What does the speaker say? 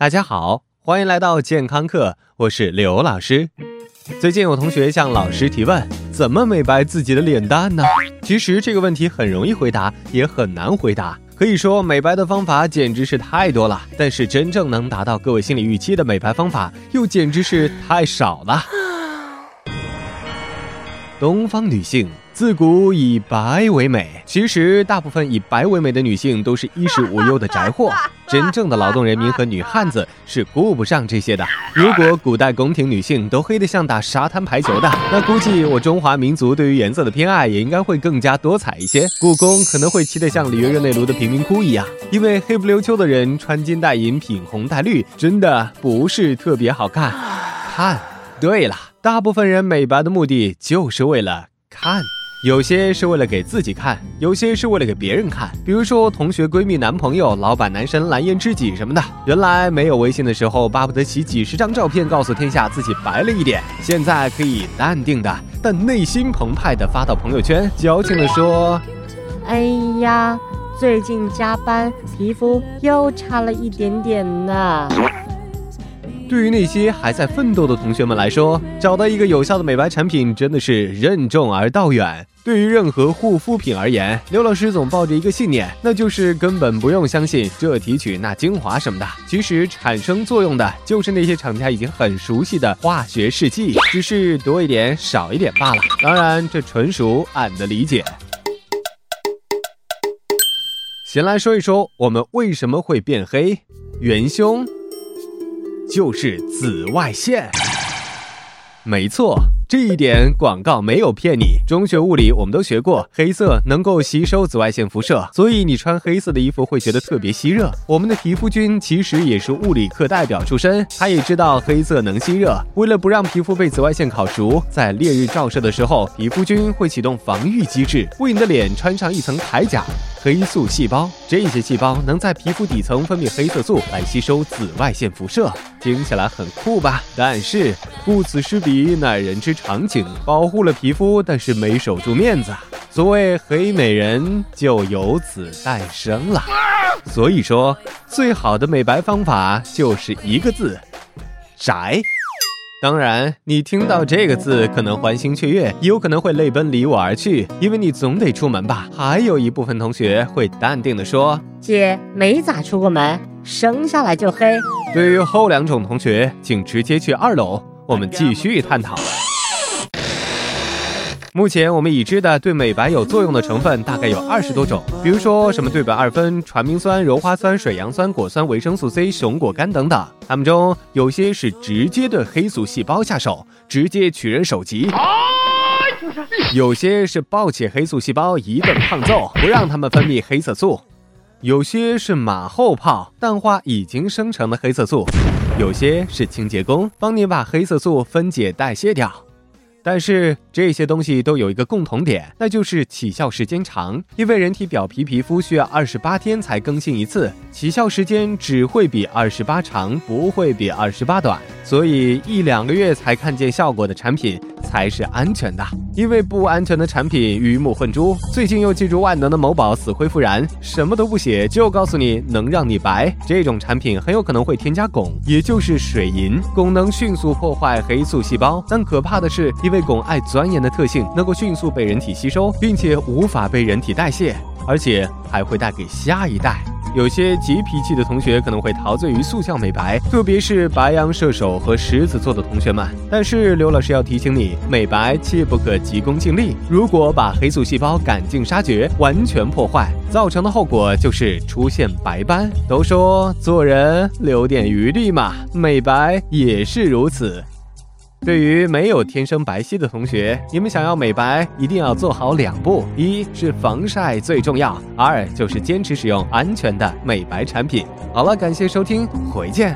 大家好，欢迎来到健康课，我是刘老师。最近有同学向老师提问，怎么美白自己的脸蛋呢？其实这个问题很容易回答，也很难回答。可以说美白的方法简直是太多了，但是真正能达到各位心理预期的美白方法，又简直是太少了。东方女性自古以白为美，其实大部分以白为美的女性都是衣食无忧的宅货。真正的劳动人民和女汉子是顾不上这些的。如果古代宫廷女性都黑得像打沙滩排球的，那估计我中华民族对于颜色的偏爱也应该会更加多彩一些。故宫可能会漆得像里约热内卢的贫民窟一样，因为黑不溜秋的人穿金戴银、品红戴绿，真的不是特别好看。看对了。大部分人美白的目的就是为了看，有些是为了给自己看，有些是为了给别人看。比如说同学、闺蜜、男朋友、老板、男神、蓝颜知己什么的。原来没有微信的时候，巴不得洗几十张照片，告诉天下自己白了一点。现在可以淡定的，但内心澎湃的发到朋友圈，矫情的说：“哎呀，最近加班，皮肤又差了一点点呢。”对于那些还在奋斗的同学们来说，找到一个有效的美白产品真的是任重而道远。对于任何护肤品而言，刘老师总抱着一个信念，那就是根本不用相信这提取那精华什么的，其实产生作用的就是那些厂家已经很熟悉的化学试剂，只是多一点少一点罢了。当然，这纯属俺的理解。先来说一说我们为什么会变黑，元凶。就是紫外线，没错，这一点广告没有骗你。中学物理我们都学过，黑色能够吸收紫外线辐射，所以你穿黑色的衣服会觉得特别吸热。我们的皮肤君其实也是物理课代表出身，他也知道黑色能吸热。为了不让皮肤被紫外线烤熟，在烈日照射的时候，皮肤君会启动防御机制，为你的脸穿上一层铠甲。黑素细胞，这些细胞能在皮肤底层分泌黑色素来吸收紫外线辐射，听起来很酷吧？但是顾此失彼，乃人之常情。保护了皮肤，但是没守住面子，所谓黑美人就由此诞生了。所以说，最好的美白方法就是一个字：宅。当然，你听到这个字可能欢欣雀跃，也有可能会泪奔离我而去，因为你总得出门吧。还有一部分同学会淡定地说：“姐没咋出过门，生下来就黑。”对于后两种同学，请直接去二楼，我们继续探讨。目前我们已知的对美白有作用的成分大概有二十多种，比如说什么对苯二酚、传明酸、鞣花酸、水杨酸、果酸、维生素 C、熊果苷等等。它们中有些是直接对黑素细胞下手，直接取人首级；有些是抱起黑素细胞一顿胖揍，不让它们分泌黑色素；有些是马后炮，淡化已经生成的黑色素；有些是清洁工，帮你把黑色素分解代谢掉。但是这些东西都有一个共同点，那就是起效时间长。因为人体表皮皮肤需要二十八天才更新一次，起效时间只会比二十八长，不会比二十八短。所以一两个月才看见效果的产品才是安全的。因为不安全的产品鱼目混珠。最近又记住万能的某宝死灰复燃，什么都不写就告诉你能让你白，这种产品很有可能会添加汞，也就是水银。汞能迅速破坏黑素细胞，但可怕的是。因为汞爱钻研的特性，能够迅速被人体吸收，并且无法被人体代谢，而且还会带给下一代。有些急脾气的同学可能会陶醉于速效美白，特别是白羊射手和狮子座的同学们。但是刘老师要提醒你，美白切不可急功近利。如果把黑素细胞赶尽杀绝，完全破坏，造成的后果就是出现白斑。都说做人留点余地嘛，美白也是如此。对于没有天生白皙的同学，你们想要美白，一定要做好两步：一是防晒最重要，二就是坚持使用安全的美白产品。好了，感谢收听，回见。